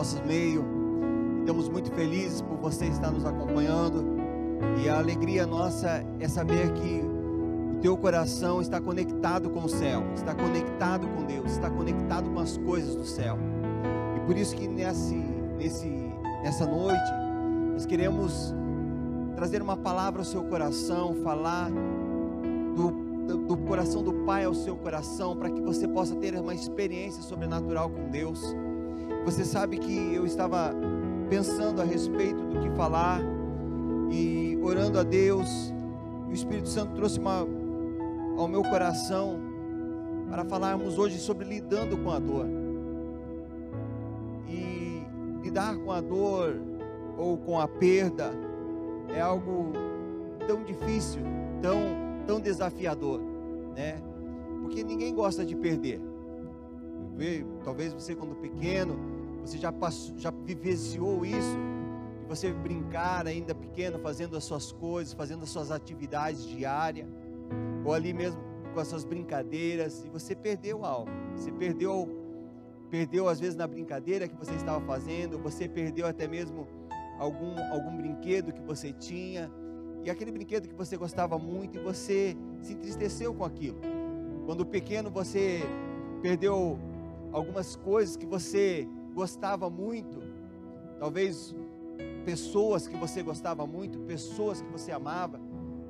nosso meio. Estamos muito felizes por você estar nos acompanhando. E a alegria nossa é saber que o teu coração está conectado com o céu, está conectado com Deus, está conectado com as coisas do céu. E por isso que nesse, nesse, nessa noite nós queremos trazer uma palavra ao seu coração, falar do, do, do coração do Pai ao seu coração, para que você possa ter uma experiência sobrenatural com Deus. Você sabe que eu estava pensando a respeito do que falar e orando a Deus. O Espírito Santo trouxe uma, ao meu coração para falarmos hoje sobre lidando com a dor. E lidar com a dor ou com a perda é algo tão difícil, tão, tão desafiador, né? Porque ninguém gosta de perder. Talvez você quando pequeno, você já passou, já vivenciou isso, de você brincar ainda pequeno, fazendo as suas coisas, fazendo as suas atividades diárias, ou ali mesmo com as suas brincadeiras, e você perdeu algo. Você perdeu, perdeu às vezes na brincadeira que você estava fazendo, você perdeu até mesmo algum, algum brinquedo que você tinha, e aquele brinquedo que você gostava muito, e você se entristeceu com aquilo. Quando pequeno você perdeu algumas coisas que você gostava muito, talvez pessoas que você gostava muito, pessoas que você amava,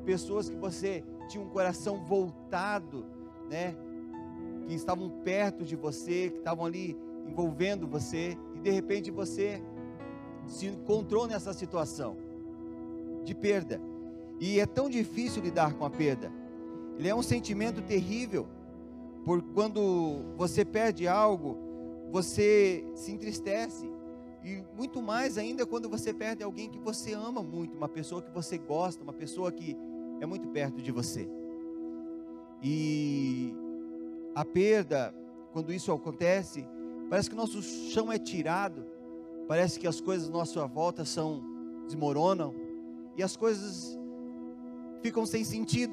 pessoas que você tinha um coração voltado, né? Que estavam perto de você, que estavam ali envolvendo você, e de repente você se encontrou nessa situação de perda. E é tão difícil lidar com a perda. Ele é um sentimento terrível, por quando você perde algo, você se entristece. E muito mais ainda quando você perde alguém que você ama muito, uma pessoa que você gosta, uma pessoa que é muito perto de você. E a perda, quando isso acontece, parece que o nosso chão é tirado Parece que as coisas à nossa volta são desmoronam e as coisas ficam sem sentido.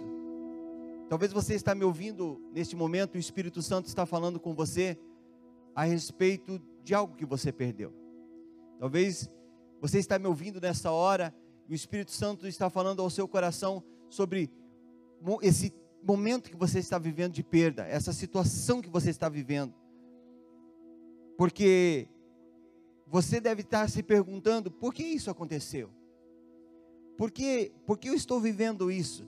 Talvez você está me ouvindo neste momento, o Espírito Santo está falando com você a respeito de algo que você perdeu. Talvez você está me ouvindo nessa hora e o Espírito Santo está falando ao seu coração sobre esse momento que você está vivendo de perda, essa situação que você está vivendo. Porque você deve estar se perguntando: por que isso aconteceu? Por que, por que eu estou vivendo isso?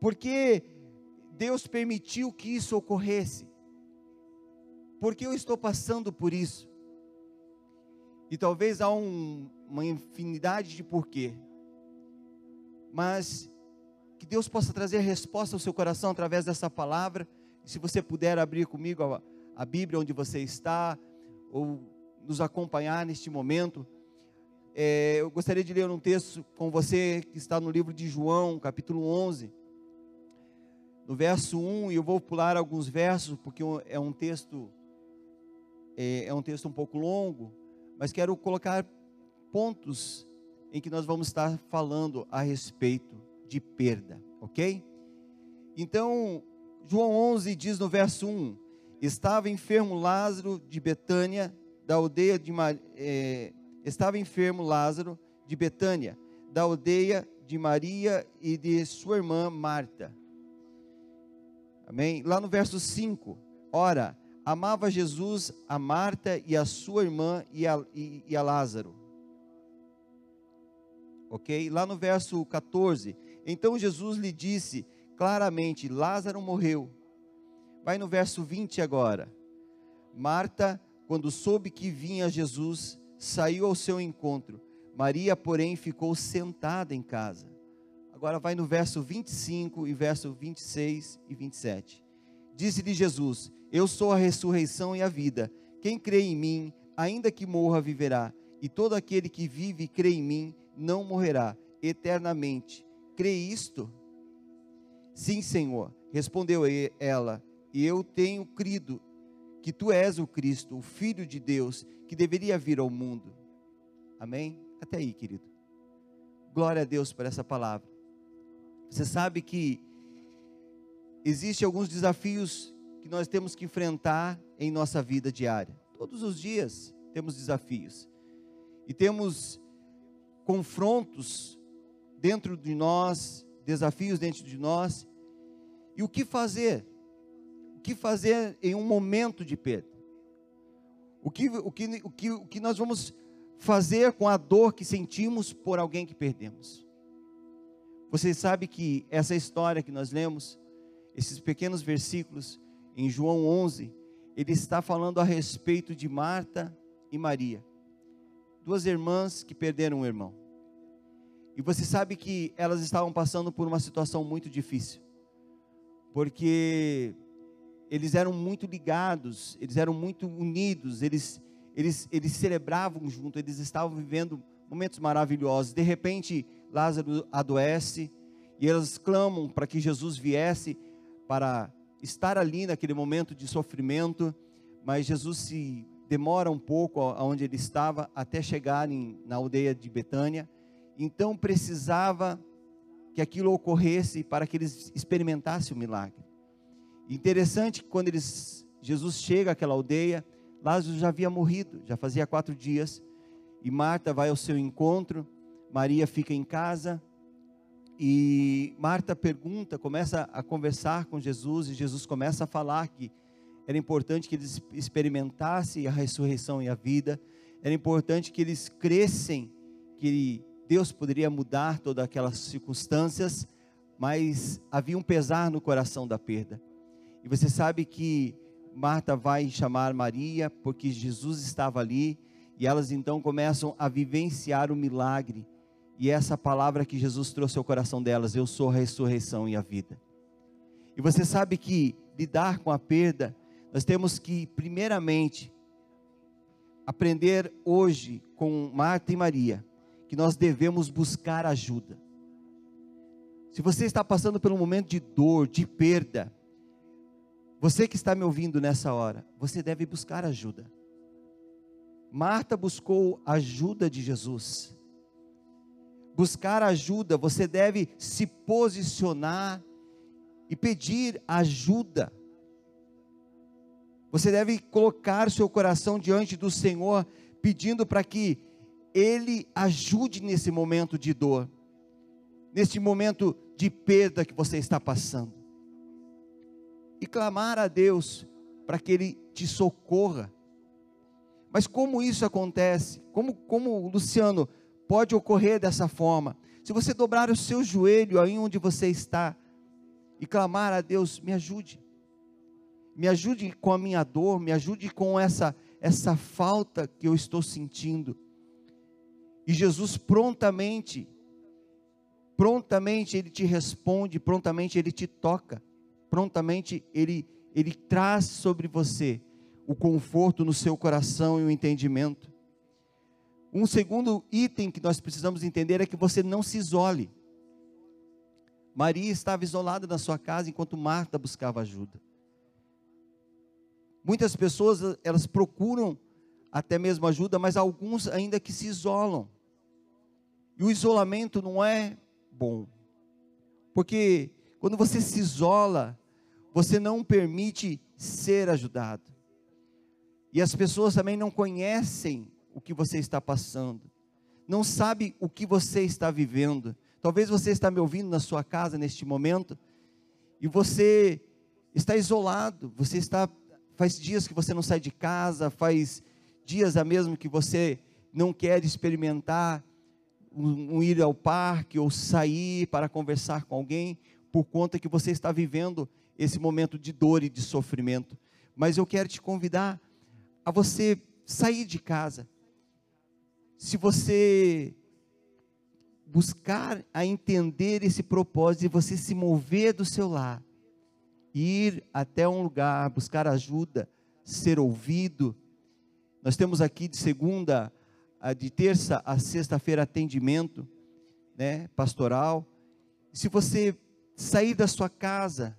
Por que Deus permitiu que isso ocorresse? Por que eu estou passando por isso? E talvez há um, uma infinidade de porquê. Mas que Deus possa trazer resposta ao seu coração através dessa palavra. E se você puder abrir comigo a, a Bíblia onde você está, ou nos acompanhar neste momento, é, eu gostaria de ler um texto com você que está no livro de João, capítulo 11, no verso 1, e eu vou pular alguns versos, porque é um texto, é, é um texto um pouco longo, mas quero colocar pontos em que nós vamos estar falando a respeito de perda, ok? Então, João 11 diz no verso 1: Estava enfermo Lázaro de Betânia, da aldeia de é, estava enfermo Lázaro de Betânia, da aldeia de Maria e de sua irmã Marta. Amém? Lá no verso 5, ora, amava Jesus a Marta e a sua irmã e a, e, e a Lázaro. Ok? Lá no verso 14, então Jesus lhe disse claramente: Lázaro morreu. Vai no verso 20 agora. Marta quando soube que vinha Jesus, saiu ao seu encontro. Maria, porém, ficou sentada em casa. Agora vai no verso 25 e verso 26 e 27. Disse-lhe Jesus: Eu sou a ressurreição e a vida. Quem crê em mim, ainda que morra, viverá. E todo aquele que vive e crê em mim, não morrerá eternamente. Crê isto? Sim, Senhor, respondeu ela. E eu tenho crido que tu és o Cristo, o Filho de Deus, que deveria vir ao mundo. Amém? Até aí, querido. Glória a Deus por essa palavra. Você sabe que existem alguns desafios que nós temos que enfrentar em nossa vida diária. Todos os dias. temos desafios. E temos confrontos dentro de nós, desafios dentro de nós. E o que fazer? O que fazer em um momento de perda? O que, o que, o que, o que nós vamos fazer com a dor que sentimos por alguém que perdemos? Você sabe que essa história que nós lemos, esses pequenos versículos em João 11, ele está falando a respeito de Marta e Maria, duas irmãs que perderam um irmão. E você sabe que elas estavam passando por uma situação muito difícil, porque eles eram muito ligados, eles eram muito unidos, eles, eles, eles celebravam junto, eles estavam vivendo momentos maravilhosos. De repente, Lázaro adoece e elas clamam para que Jesus viesse para estar ali naquele momento de sofrimento, mas Jesus se demora um pouco aonde ele estava até chegar em, na aldeia de Betânia. Então precisava que aquilo ocorresse para que eles experimentassem o milagre. Interessante que quando eles, Jesus chega àquela aldeia, Lázaro já havia morrido, já fazia quatro dias, e Marta vai ao seu encontro, Maria fica em casa, e Marta pergunta, começa a conversar com Jesus, e Jesus começa a falar que era importante que eles experimentassem a ressurreição e a vida, era importante que eles crescem, que Deus poderia mudar todas aquelas circunstâncias, mas havia um pesar no coração da perda. E você sabe que Marta vai chamar Maria, porque Jesus estava ali, e elas então começam a vivenciar o milagre e essa palavra que Jesus trouxe ao coração delas: Eu sou a ressurreição e a vida. E você sabe que lidar com a perda, nós temos que, primeiramente, aprender hoje com Marta e Maria, que nós devemos buscar ajuda. Se você está passando por um momento de dor, de perda, você que está me ouvindo nessa hora, você deve buscar ajuda. Marta buscou ajuda de Jesus buscar ajuda, você deve se posicionar e pedir ajuda. Você deve colocar seu coração diante do Senhor, pedindo para que Ele ajude nesse momento de dor, nesse momento de perda que você está passando. E clamar a Deus para que Ele te socorra. Mas como isso acontece? Como, como Luciano, pode ocorrer dessa forma. Se você dobrar o seu joelho aí onde você está e clamar a Deus, me ajude. Me ajude com a minha dor, me ajude com essa essa falta que eu estou sentindo. E Jesus prontamente prontamente ele te responde, prontamente ele te toca, prontamente ele ele traz sobre você o conforto no seu coração e o entendimento. Um segundo item que nós precisamos entender é que você não se isole. Maria estava isolada na sua casa enquanto Marta buscava ajuda. Muitas pessoas, elas procuram até mesmo ajuda, mas alguns ainda que se isolam. E o isolamento não é bom. Porque quando você se isola, você não permite ser ajudado. E as pessoas também não conhecem o que você está passando, não sabe o que você está vivendo. Talvez você está me ouvindo na sua casa neste momento e você está isolado, você está faz dias que você não sai de casa, faz dias a mesmo que você não quer experimentar um, um ir ao parque ou sair para conversar com alguém por conta que você está vivendo esse momento de dor e de sofrimento. Mas eu quero te convidar a você sair de casa, se você buscar a entender esse propósito e você se mover do seu lar, ir até um lugar, buscar ajuda, ser ouvido. Nós temos aqui de segunda, de terça a sexta-feira atendimento, né, pastoral. Se você sair da sua casa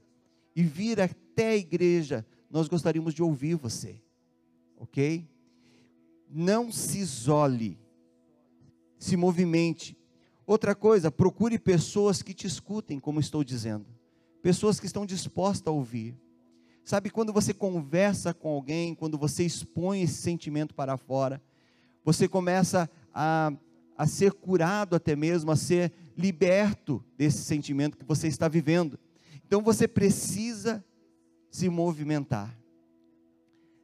e vir até a igreja, nós gostaríamos de ouvir você, ok? Não se isole se movimente. Outra coisa, procure pessoas que te escutem, como estou dizendo. Pessoas que estão dispostas a ouvir. Sabe quando você conversa com alguém, quando você expõe esse sentimento para fora, você começa a, a ser curado até mesmo, a ser liberto desse sentimento que você está vivendo. Então você precisa se movimentar.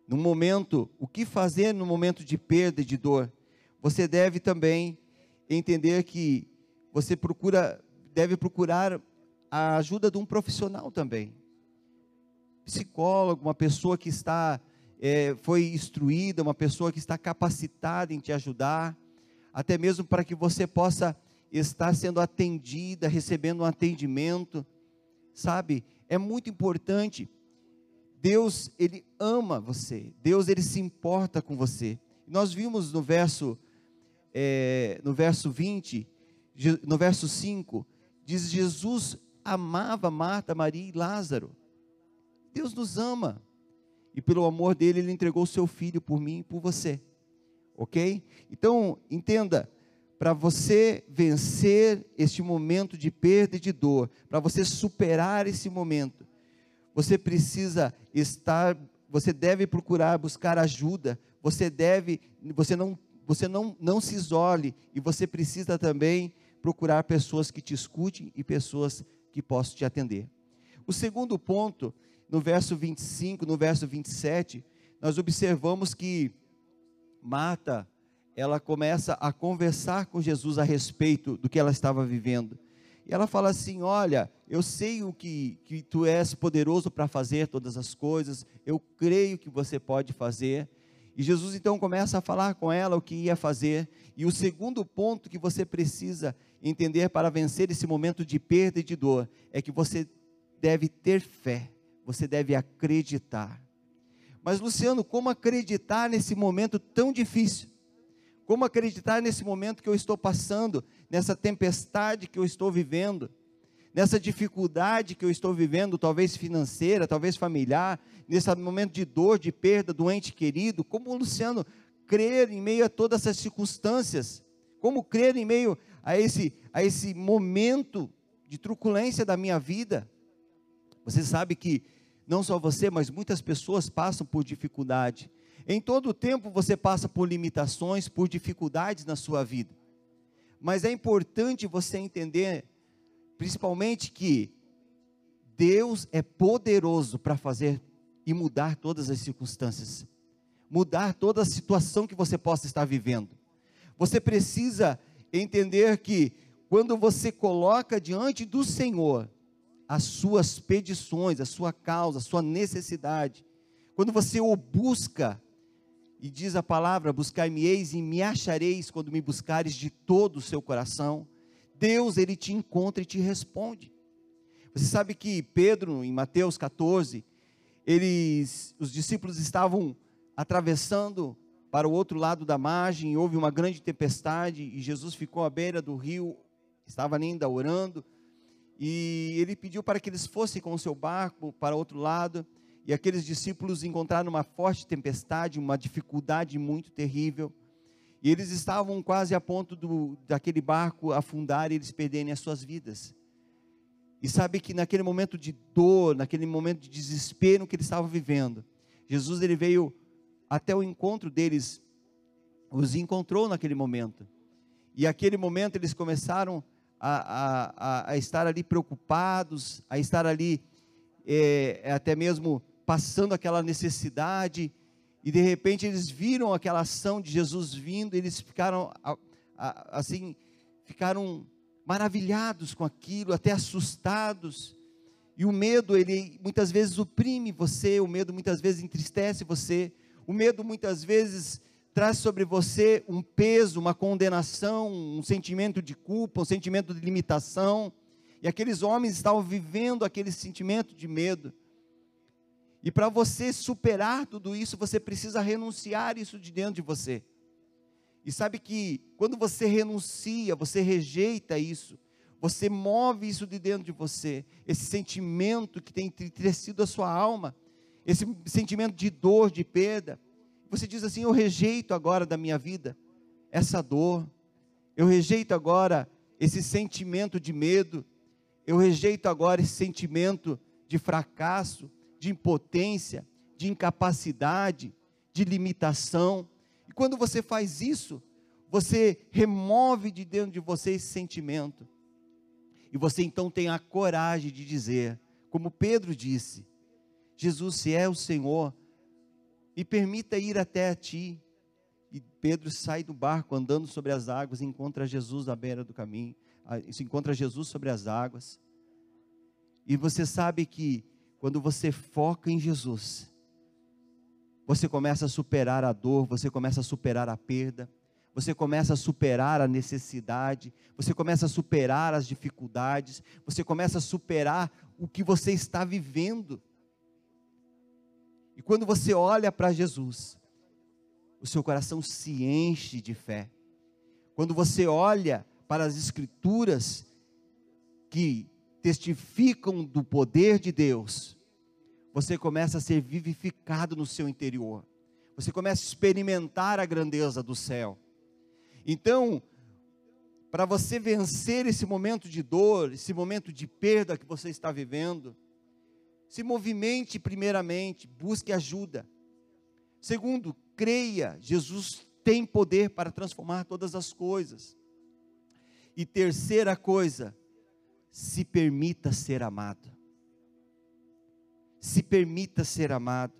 No momento, o que fazer no momento de perda e de dor? Você deve também entender que você procura, deve procurar a ajuda de um profissional também. Psicólogo, uma pessoa que está, é, foi instruída, uma pessoa que está capacitada em te ajudar, até mesmo para que você possa estar sendo atendida, recebendo um atendimento, sabe? É muito importante. Deus, Ele ama você, Deus, Ele se importa com você. Nós vimos no verso, é, no verso 20, no verso 5, diz: Jesus amava Marta, Maria e Lázaro. Deus nos ama. E pelo amor dele, ele entregou o seu filho por mim e por você. Ok? Então, entenda: para você vencer este momento de perda e de dor, para você superar esse momento, você precisa estar, você deve procurar buscar ajuda, você deve, você não, você não, não se isole e você precisa também procurar pessoas que te escutem e pessoas que possam te atender. O segundo ponto, no verso 25, no verso 27, nós observamos que Marta, ela começa a conversar com Jesus a respeito do que ela estava vivendo. E ela fala assim: Olha, eu sei o que, que tu és poderoso para fazer todas as coisas, eu creio que você pode fazer. E Jesus então começa a falar com ela o que ia fazer. E o segundo ponto que você precisa entender para vencer esse momento de perda e de dor é que você deve ter fé, você deve acreditar. Mas Luciano, como acreditar nesse momento tão difícil? Como acreditar nesse momento que eu estou passando, nessa tempestade que eu estou vivendo? Nessa dificuldade que eu estou vivendo, talvez financeira, talvez familiar, nesse momento de dor, de perda do ente querido, como o Luciano crer em meio a todas essas circunstâncias? Como crer em meio a esse, a esse momento de truculência da minha vida? Você sabe que não só você, mas muitas pessoas passam por dificuldade. Em todo o tempo você passa por limitações, por dificuldades na sua vida. Mas é importante você entender principalmente que Deus é poderoso para fazer e mudar todas as circunstâncias, mudar toda a situação que você possa estar vivendo. Você precisa entender que quando você coloca diante do Senhor as suas petições, a sua causa, a sua necessidade, quando você o busca, e diz a palavra: buscar-me-eis e me achareis quando me buscares de todo o seu coração. Deus ele te encontra e te responde. Você sabe que Pedro, em Mateus 14, eles, os discípulos estavam atravessando para o outro lado da margem, houve uma grande tempestade e Jesus ficou à beira do rio, estava ainda orando, e ele pediu para que eles fossem com o seu barco para o outro lado, e aqueles discípulos encontraram uma forte tempestade, uma dificuldade muito terrível. E eles estavam quase a ponto do, daquele barco afundar e eles perderem as suas vidas. E sabe que naquele momento de dor, naquele momento de desespero que eles estavam vivendo, Jesus ele veio até o encontro deles, os encontrou naquele momento. E aquele momento eles começaram a, a, a estar ali preocupados, a estar ali é, até mesmo passando aquela necessidade, e de repente eles viram aquela ação de Jesus vindo, eles ficaram assim, ficaram maravilhados com aquilo, até assustados. E o medo, ele muitas vezes oprime você, o medo muitas vezes entristece você, o medo muitas vezes traz sobre você um peso, uma condenação, um sentimento de culpa, um sentimento de limitação. E aqueles homens estavam vivendo aquele sentimento de medo. E para você superar tudo isso, você precisa renunciar isso de dentro de você. E sabe que quando você renuncia, você rejeita isso, você move isso de dentro de você, esse sentimento que tem entristecido a sua alma, esse sentimento de dor, de perda. Você diz assim: Eu rejeito agora da minha vida essa dor, eu rejeito agora esse sentimento de medo, eu rejeito agora esse sentimento de fracasso, de impotência, de incapacidade, de limitação. E quando você faz isso, você remove de dentro de você esse sentimento. E você então tem a coragem de dizer, como Pedro disse: Jesus, se é o Senhor, me permita ir até a ti. E Pedro sai do barco andando sobre as águas e encontra Jesus à beira do caminho, se encontra Jesus sobre as águas. E você sabe que quando você foca em Jesus, você começa a superar a dor, você começa a superar a perda, você começa a superar a necessidade, você começa a superar as dificuldades, você começa a superar o que você está vivendo. E quando você olha para Jesus, o seu coração se enche de fé. Quando você olha para as Escrituras que testificam do poder de Deus, você começa a ser vivificado no seu interior. Você começa a experimentar a grandeza do céu. Então, para você vencer esse momento de dor, esse momento de perda que você está vivendo, se movimente primeiramente, busque ajuda. Segundo, creia, Jesus tem poder para transformar todas as coisas. E terceira coisa, se permita ser amado. Se permita ser amado.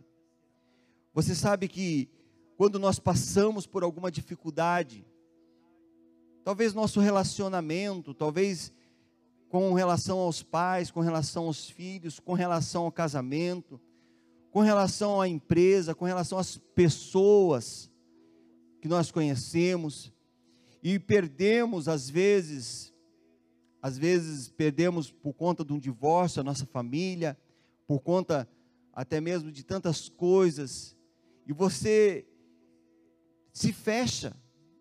Você sabe que quando nós passamos por alguma dificuldade, talvez nosso relacionamento, talvez com relação aos pais, com relação aos filhos, com relação ao casamento, com relação à empresa, com relação às pessoas que nós conhecemos e perdemos às vezes, às vezes perdemos por conta de um divórcio a nossa família, por conta até mesmo de tantas coisas, e você se fecha,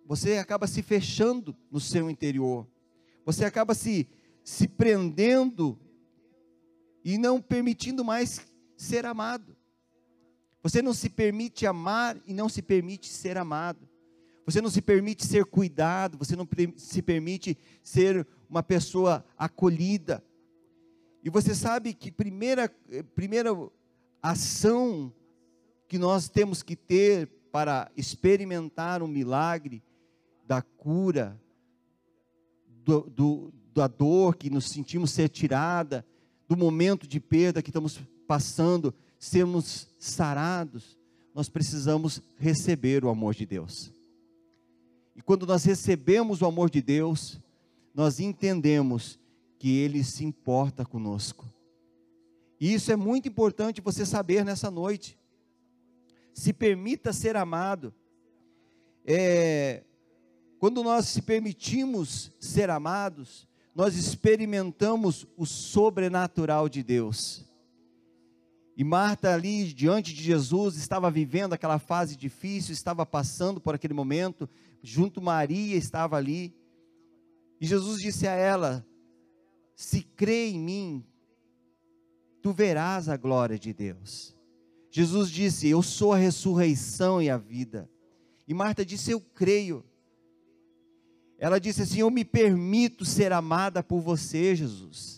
você acaba se fechando no seu interior, você acaba se, se prendendo e não permitindo mais ser amado. Você não se permite amar e não se permite ser amado. Você não se permite ser cuidado, você não se permite ser uma pessoa acolhida. E você sabe que primeira primeira ação que nós temos que ter para experimentar o milagre da cura, do, do, da dor que nos sentimos ser tirada, do momento de perda que estamos passando, sermos sarados, nós precisamos receber o amor de Deus. E quando nós recebemos o amor de Deus, nós entendemos que Ele se importa conosco. E isso é muito importante você saber nessa noite. Se permita ser amado. É, quando nós se permitimos ser amados, nós experimentamos o sobrenatural de Deus. E Marta, ali diante de Jesus, estava vivendo aquela fase difícil, estava passando por aquele momento, junto Maria estava ali. E Jesus disse a ela: Se crê em mim, tu verás a glória de Deus. Jesus disse: Eu sou a ressurreição e a vida. E Marta disse: Eu creio. Ela disse assim: Eu me permito ser amada por você, Jesus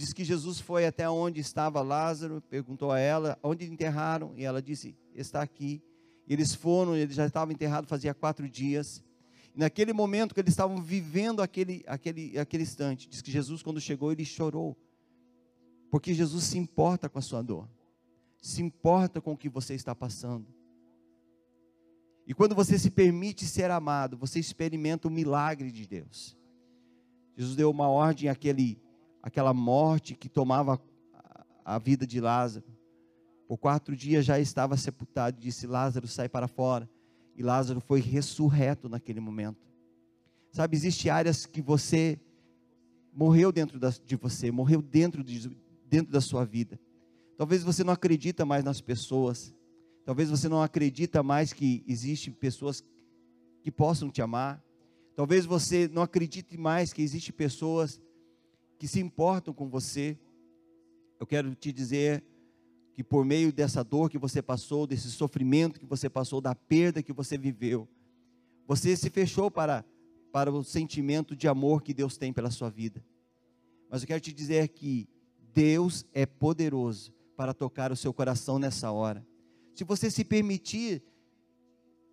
diz que Jesus foi até onde estava Lázaro, perguntou a ela onde enterraram, e ela disse: Está aqui. E eles foram, ele já estava enterrado fazia quatro dias. Naquele momento que eles estavam vivendo aquele, aquele, aquele instante, diz que Jesus, quando chegou, ele chorou, porque Jesus se importa com a sua dor, se importa com o que você está passando. E quando você se permite ser amado, você experimenta o milagre de Deus. Jesus deu uma ordem àquele aquela morte que tomava a vida de Lázaro. Por quatro dias já estava sepultado e disse: Lázaro, sai para fora. E Lázaro foi ressurreto naquele momento. Sabe, existem áreas que você morreu dentro de você, morreu dentro, de, dentro da sua vida. Talvez você não acredita mais nas pessoas. Talvez você não acredita mais que existem pessoas que possam te amar. Talvez você não acredite mais que existem pessoas que se importam com você. Eu quero te dizer que por meio dessa dor que você passou, desse sofrimento que você passou, da perda que você viveu, você se fechou para, para o sentimento de amor que Deus tem pela sua vida. Mas eu quero te dizer que Deus é poderoso para tocar o seu coração nessa hora. Se você se permitir,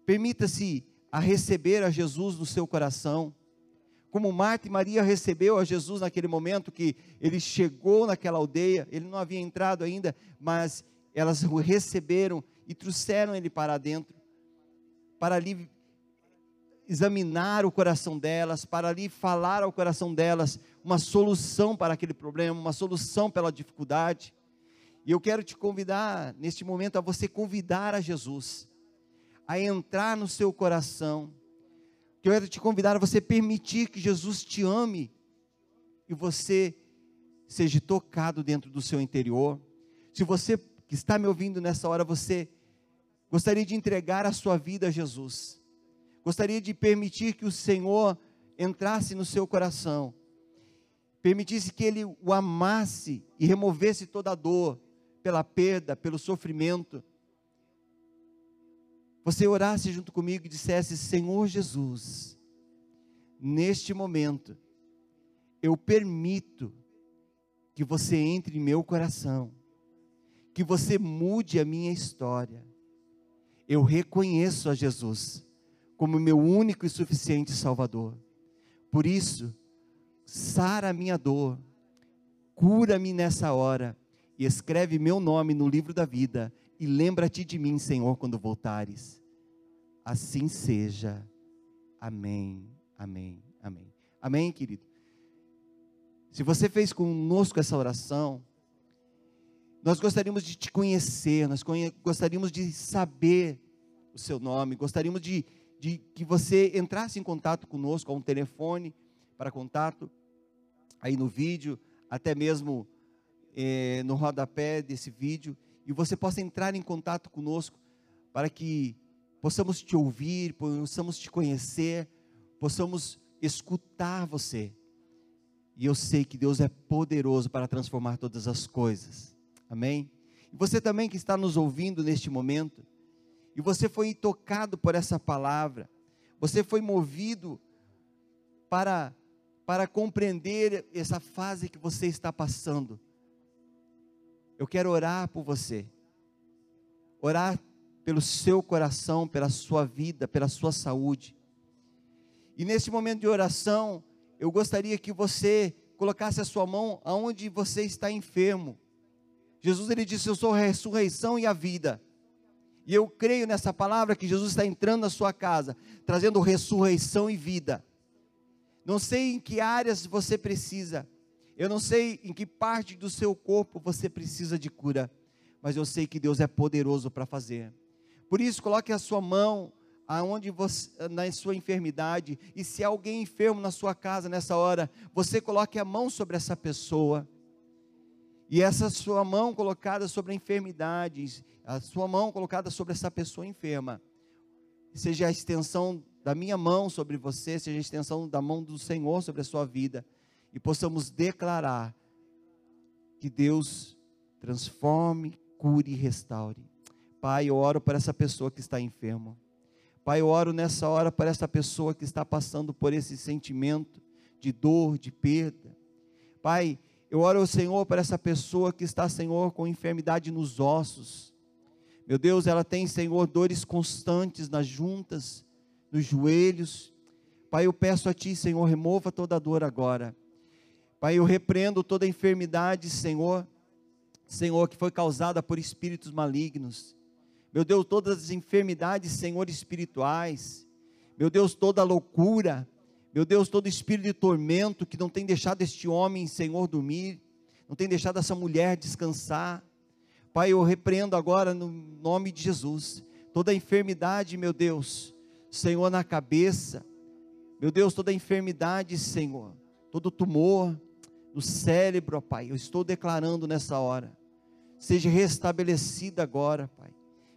permita-se a receber a Jesus no seu coração. Como Marta e Maria recebeu a Jesus naquele momento que ele chegou naquela aldeia, ele não havia entrado ainda, mas elas o receberam e trouxeram ele para dentro, para ali examinar o coração delas, para ali falar ao coração delas uma solução para aquele problema, uma solução pela dificuldade. E eu quero te convidar, neste momento, a você convidar a Jesus, a entrar no seu coração. Eu quero te convidar a você permitir que Jesus te ame e você seja tocado dentro do seu interior. Se você que está me ouvindo nessa hora, você gostaria de entregar a sua vida a Jesus gostaria de permitir que o Senhor entrasse no seu coração, permitisse que Ele o amasse e removesse toda a dor, pela perda, pelo sofrimento. Você orasse junto comigo e dissesse: Senhor Jesus, neste momento, eu permito que você entre em meu coração, que você mude a minha história. Eu reconheço a Jesus como meu único e suficiente Salvador. Por isso, sara a minha dor, cura-me nessa hora e escreve meu nome no livro da vida e lembra-te de mim, Senhor, quando voltares. Assim seja. Amém, amém, amém. Amém, querido? Se você fez conosco essa oração, nós gostaríamos de te conhecer, nós gostaríamos de saber o seu nome, gostaríamos de de que você entrasse em contato conosco, com um telefone para contato, aí no vídeo, até mesmo eh, no rodapé desse vídeo, e você possa entrar em contato conosco para que possamos te ouvir, possamos te conhecer, possamos escutar você. E eu sei que Deus é poderoso para transformar todas as coisas. Amém? E você também que está nos ouvindo neste momento, e você foi tocado por essa palavra, você foi movido para, para compreender essa fase que você está passando. Eu quero orar por você, orar pelo seu coração, pela sua vida, pela sua saúde. E nesse momento de oração, eu gostaria que você colocasse a sua mão aonde você está enfermo. Jesus ele disse: Eu sou a ressurreição e a vida. E eu creio nessa palavra que Jesus está entrando na sua casa, trazendo ressurreição e vida. Não sei em que áreas você precisa, eu não sei em que parte do seu corpo você precisa de cura, mas eu sei que Deus é poderoso para fazer. Por isso, coloque a sua mão aonde você, na sua enfermidade, e se há alguém enfermo na sua casa nessa hora, você coloque a mão sobre essa pessoa. E essa sua mão colocada sobre a enfermidade, a sua mão colocada sobre essa pessoa enferma, seja a extensão da minha mão sobre você, seja a extensão da mão do Senhor sobre a sua vida, e possamos declarar que Deus transforme, cure e restaure. Pai, eu oro por essa pessoa que está enferma. Pai, eu oro nessa hora para essa pessoa que está passando por esse sentimento de dor, de perda. Pai, eu oro Senhor para essa pessoa que está, Senhor, com enfermidade nos ossos. Meu Deus, ela tem, Senhor, dores constantes nas juntas, nos joelhos. Pai, eu peço a Ti, Senhor, remova toda a dor agora. Pai, eu repreendo toda enfermidade, Senhor, Senhor, que foi causada por espíritos malignos. Meu Deus, todas as enfermidades, Senhor, espirituais. Meu Deus, toda loucura, meu Deus, todo espírito de tormento que não tem deixado este homem, Senhor, dormir, não tem deixado essa mulher descansar. Pai, eu repreendo agora no nome de Jesus toda enfermidade, meu Deus, Senhor, na cabeça. Meu Deus, toda enfermidade, Senhor, todo tumor no cérebro, ó Pai, eu estou declarando nessa hora, seja restabelecida agora, Pai.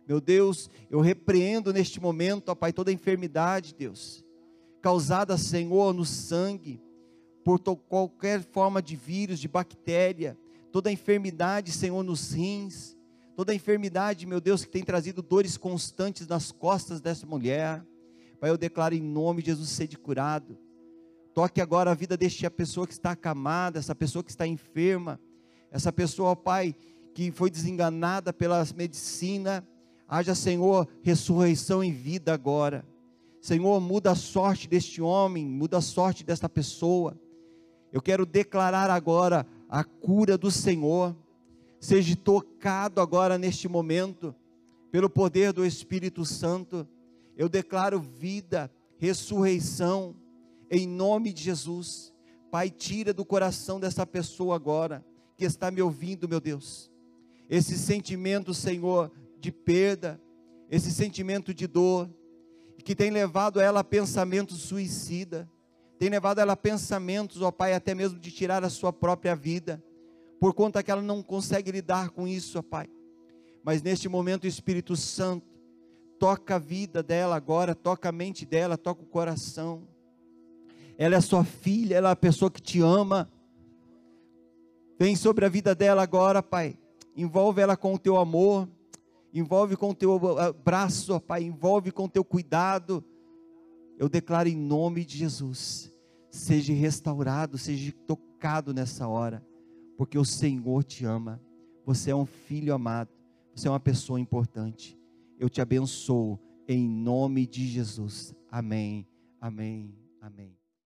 Meu Deus, eu repreendo neste momento, ó Pai, toda enfermidade, Deus causada, Senhor, no sangue, por qualquer forma de vírus, de bactéria, toda enfermidade, Senhor, nos rins, toda enfermidade, meu Deus, que tem trazido dores constantes nas costas dessa mulher. Pai, eu declaro em nome de Jesus, sede curado. Toque agora a vida desta pessoa que está acamada, essa pessoa que está enferma, essa pessoa, Pai, que foi desenganada pela medicina, haja, Senhor, ressurreição em vida agora. Senhor, muda a sorte deste homem, muda a sorte desta pessoa. Eu quero declarar agora a cura do Senhor. Seja tocado agora neste momento, pelo poder do Espírito Santo. Eu declaro vida, ressurreição, em nome de Jesus. Pai, tira do coração dessa pessoa agora, que está me ouvindo, meu Deus, esse sentimento, Senhor, de perda, esse sentimento de dor, que tem levado ela a pensamentos suicida, tem levado ela a pensamentos, ó Pai, até mesmo de tirar a sua própria vida, por conta que ela não consegue lidar com isso, ó Pai. Mas neste momento o Espírito Santo toca a vida dela agora, toca a mente dela, toca o coração. Ela é sua filha, ela é a pessoa que te ama. Vem sobre a vida dela agora, Pai. Envolve ela com o teu amor envolve com o teu braço, Pai, envolve com o teu cuidado. Eu declaro em nome de Jesus, seja restaurado, seja tocado nessa hora, porque o Senhor te ama. Você é um filho amado, você é uma pessoa importante. Eu te abençoo em nome de Jesus. Amém. Amém. Amém.